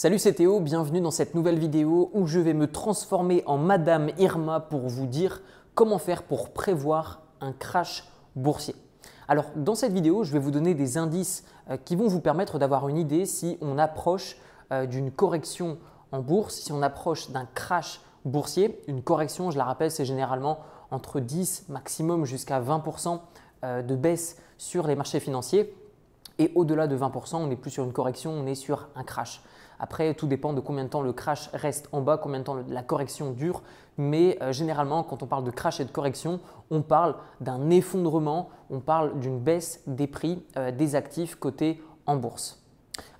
Salut c'est Théo, bienvenue dans cette nouvelle vidéo où je vais me transformer en Madame Irma pour vous dire comment faire pour prévoir un crash boursier. Alors dans cette vidéo, je vais vous donner des indices euh, qui vont vous permettre d'avoir une idée si on approche euh, d'une correction en bourse, si on approche d'un crash boursier. Une correction, je la rappelle, c'est généralement entre 10 maximum jusqu'à 20% euh, de baisse sur les marchés financiers. Et au-delà de 20%, on n'est plus sur une correction, on est sur un crash. Après, tout dépend de combien de temps le crash reste en bas, combien de temps la correction dure. Mais euh, généralement, quand on parle de crash et de correction, on parle d'un effondrement, on parle d'une baisse des prix euh, des actifs cotés en bourse.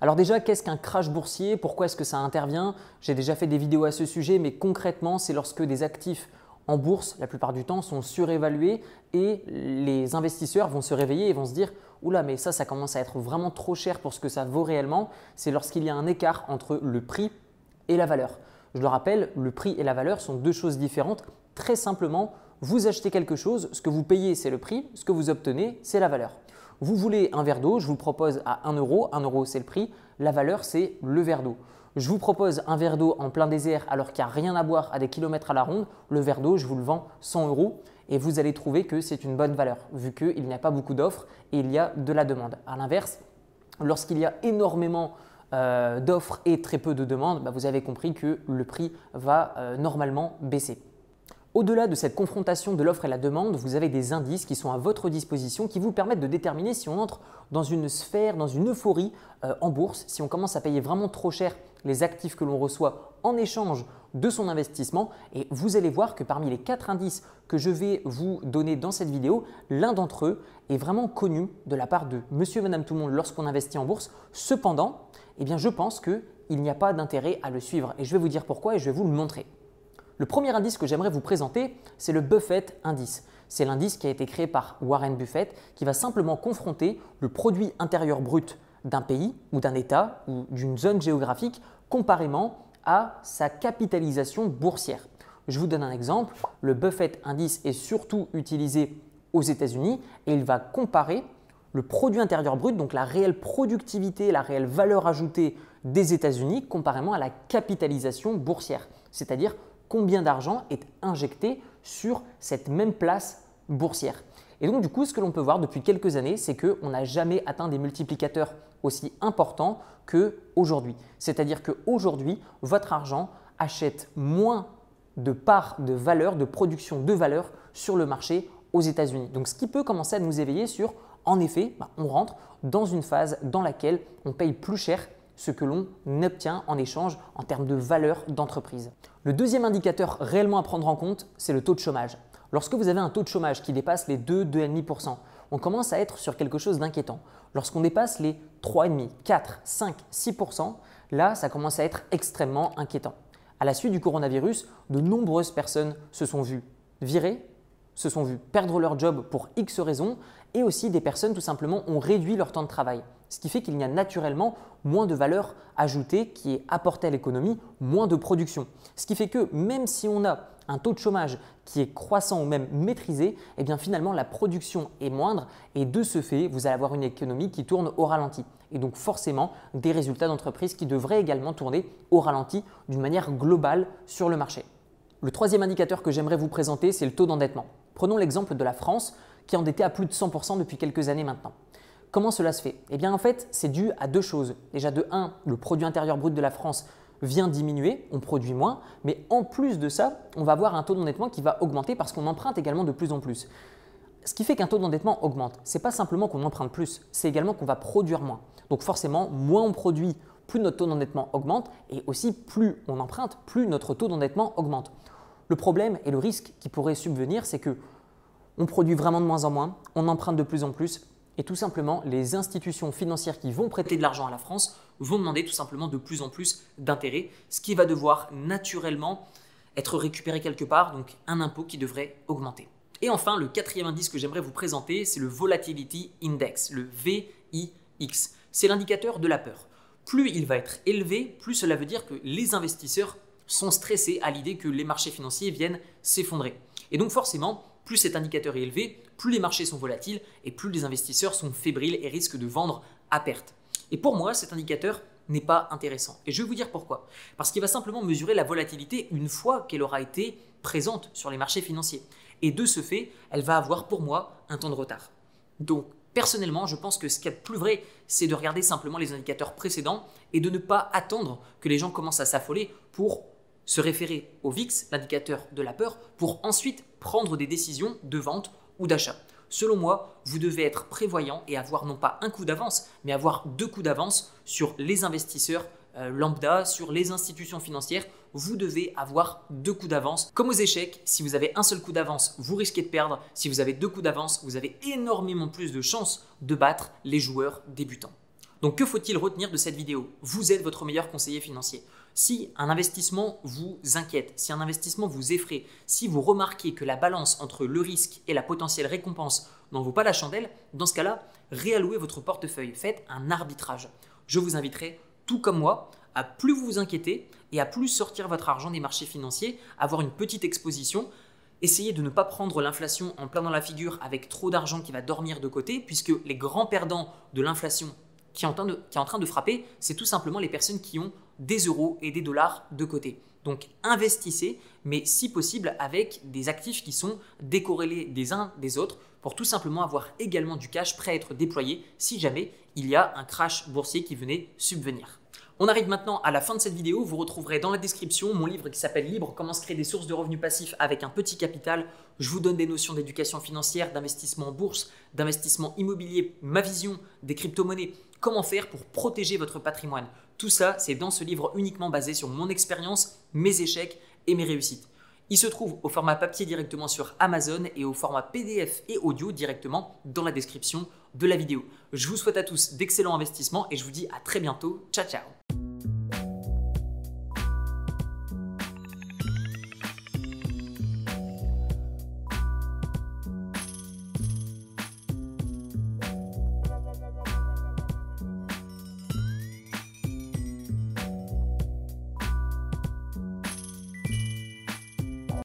Alors déjà, qu'est-ce qu'un crash boursier? Pourquoi est-ce que ça intervient? J'ai déjà fait des vidéos à ce sujet, mais concrètement, c'est lorsque des actifs en bourse, la plupart du temps, sont surévalués et les investisseurs vont se réveiller et vont se dire Oula, mais ça, ça commence à être vraiment trop cher pour ce que ça vaut réellement. C'est lorsqu'il y a un écart entre le prix et la valeur. Je le rappelle, le prix et la valeur sont deux choses différentes. Très simplement, vous achetez quelque chose, ce que vous payez, c'est le prix, ce que vous obtenez, c'est la valeur. Vous voulez un verre d'eau, je vous propose à 1 euro. 1 euro, c'est le prix. La valeur, c'est le verre d'eau je vous propose un verre d'eau en plein désert alors qu'il n'y a rien à boire à des kilomètres à la ronde, le verre d'eau, je vous le vends 100 euros et vous allez trouver que c'est une bonne valeur vu qu'il n'y a pas beaucoup d'offres et il y a de la demande. À l'inverse, lorsqu'il y a énormément euh, d'offres et très peu de demandes, bah, vous avez compris que le prix va euh, normalement baisser. Au-delà de cette confrontation de l'offre et la demande, vous avez des indices qui sont à votre disposition qui vous permettent de déterminer si on entre dans une sphère, dans une euphorie euh, en bourse, si on commence à payer vraiment trop cher les actifs que l'on reçoit en échange de son investissement. Et vous allez voir que parmi les quatre indices que je vais vous donner dans cette vidéo, l'un d'entre eux est vraiment connu de la part de monsieur et madame tout le monde lorsqu'on investit en bourse. Cependant, eh bien, je pense qu'il n'y a pas d'intérêt à le suivre. Et je vais vous dire pourquoi et je vais vous le montrer. Le premier indice que j'aimerais vous présenter, c'est le Buffett Indice. C'est l'indice qui a été créé par Warren Buffett qui va simplement confronter le produit intérieur brut d'un pays ou d'un État ou d'une zone géographique comparément à sa capitalisation boursière. Je vous donne un exemple. Le Buffett Indice est surtout utilisé aux États-Unis et il va comparer le produit intérieur brut, donc la réelle productivité, la réelle valeur ajoutée des États-Unis comparément à la capitalisation boursière, c'est-à-dire combien d'argent est injecté sur cette même place boursière. Et donc du coup, ce que l'on peut voir depuis quelques années, c'est qu'on n'a jamais atteint des multiplicateurs aussi importants qu'aujourd'hui. C'est-à-dire qu'aujourd'hui, votre argent achète moins de parts de valeur, de production de valeur sur le marché aux États-Unis. Donc ce qui peut commencer à nous éveiller sur, en effet, bah, on rentre dans une phase dans laquelle on paye plus cher ce que l'on obtient en échange en termes de valeur d'entreprise. Le deuxième indicateur réellement à prendre en compte, c'est le taux de chômage. Lorsque vous avez un taux de chômage qui dépasse les 2, 2,5%, on commence à être sur quelque chose d'inquiétant. Lorsqu'on dépasse les 3,5%, 4, 5, 6%, là, ça commence à être extrêmement inquiétant. À la suite du coronavirus, de nombreuses personnes se sont vues virées, se sont vues perdre leur job pour X raisons, et aussi des personnes tout simplement ont réduit leur temps de travail ce qui fait qu'il y a naturellement moins de valeur ajoutée qui est apportée à l'économie, moins de production. Ce qui fait que même si on a un taux de chômage qui est croissant ou même maîtrisé, eh bien finalement la production est moindre et de ce fait, vous allez avoir une économie qui tourne au ralenti. Et donc forcément des résultats d'entreprise qui devraient également tourner au ralenti d'une manière globale sur le marché. Le troisième indicateur que j'aimerais vous présenter, c'est le taux d'endettement. Prenons l'exemple de la France qui est endettée à plus de 100% depuis quelques années maintenant. Comment cela se fait? Eh bien en fait, c'est dû à deux choses. Déjà de 1, le produit intérieur brut de la France vient diminuer, on produit moins, mais en plus de ça, on va avoir un taux d'endettement qui va augmenter parce qu'on emprunte également de plus en plus. Ce qui fait qu'un taux d'endettement augmente, ce n'est pas simplement qu'on emprunte plus, c'est également qu'on va produire moins. Donc forcément, moins on produit, plus notre taux d'endettement augmente, et aussi plus on emprunte, plus notre taux d'endettement augmente. Le problème et le risque qui pourrait subvenir, c'est que on produit vraiment de moins en moins, on emprunte de plus en plus, et tout simplement, les institutions financières qui vont prêter de l'argent à la France vont demander tout simplement de plus en plus d'intérêts, ce qui va devoir naturellement être récupéré quelque part, donc un impôt qui devrait augmenter. Et enfin, le quatrième indice que j'aimerais vous présenter, c'est le Volatility Index, le VIX. C'est l'indicateur de la peur. Plus il va être élevé, plus cela veut dire que les investisseurs sont stressés à l'idée que les marchés financiers viennent s'effondrer. Et donc forcément, plus cet indicateur est élevé, plus les marchés sont volatiles et plus les investisseurs sont fébriles et risquent de vendre à perte. Et pour moi, cet indicateur n'est pas intéressant. Et je vais vous dire pourquoi. Parce qu'il va simplement mesurer la volatilité une fois qu'elle aura été présente sur les marchés financiers. Et de ce fait, elle va avoir pour moi un temps de retard. Donc, personnellement, je pense que ce qui est plus vrai, c'est de regarder simplement les indicateurs précédents et de ne pas attendre que les gens commencent à s'affoler pour se référer au VIX, l'indicateur de la peur, pour ensuite prendre des décisions de vente ou d'achat. Selon moi, vous devez être prévoyant et avoir non pas un coup d'avance, mais avoir deux coups d'avance sur les investisseurs euh, lambda, sur les institutions financières. Vous devez avoir deux coups d'avance. Comme aux échecs, si vous avez un seul coup d'avance, vous risquez de perdre. Si vous avez deux coups d'avance, vous avez énormément plus de chances de battre les joueurs débutants. Donc que faut-il retenir de cette vidéo? Vous êtes votre meilleur conseiller financier. Si un investissement vous inquiète, si un investissement vous effraie, si vous remarquez que la balance entre le risque et la potentielle récompense n'en vaut pas la chandelle, dans ce cas-là, réallouez votre portefeuille, faites un arbitrage. Je vous inviterai, tout comme moi, à plus vous inquiéter et à plus sortir votre argent des marchés financiers, avoir une petite exposition, Essayez de ne pas prendre l'inflation en plein dans la figure avec trop d'argent qui va dormir de côté, puisque les grands perdants de l'inflation qui, est en train de frapper, c'est tout simplement les personnes qui ont des euros et des dollars de côté. Donc investissez, mais si possible avec des actifs qui sont décorrélés des uns des autres pour tout simplement avoir également du cash prêt à être déployé si jamais il y a un crash boursier qui venait subvenir. On arrive maintenant à la fin de cette vidéo. Vous retrouverez dans la description mon livre qui s'appelle Libre, comment se créer des sources de revenus passifs avec un petit capital. Je vous donne des notions d'éducation financière, d'investissement en bourse, d'investissement immobilier, ma vision des crypto-monnaies, comment faire pour protéger votre patrimoine. Tout ça, c'est dans ce livre uniquement basé sur mon expérience, mes échecs et mes réussites. Il se trouve au format papier directement sur Amazon et au format PDF et audio directement dans la description de la vidéo. Je vous souhaite à tous d'excellents investissements et je vous dis à très bientôt. Ciao ciao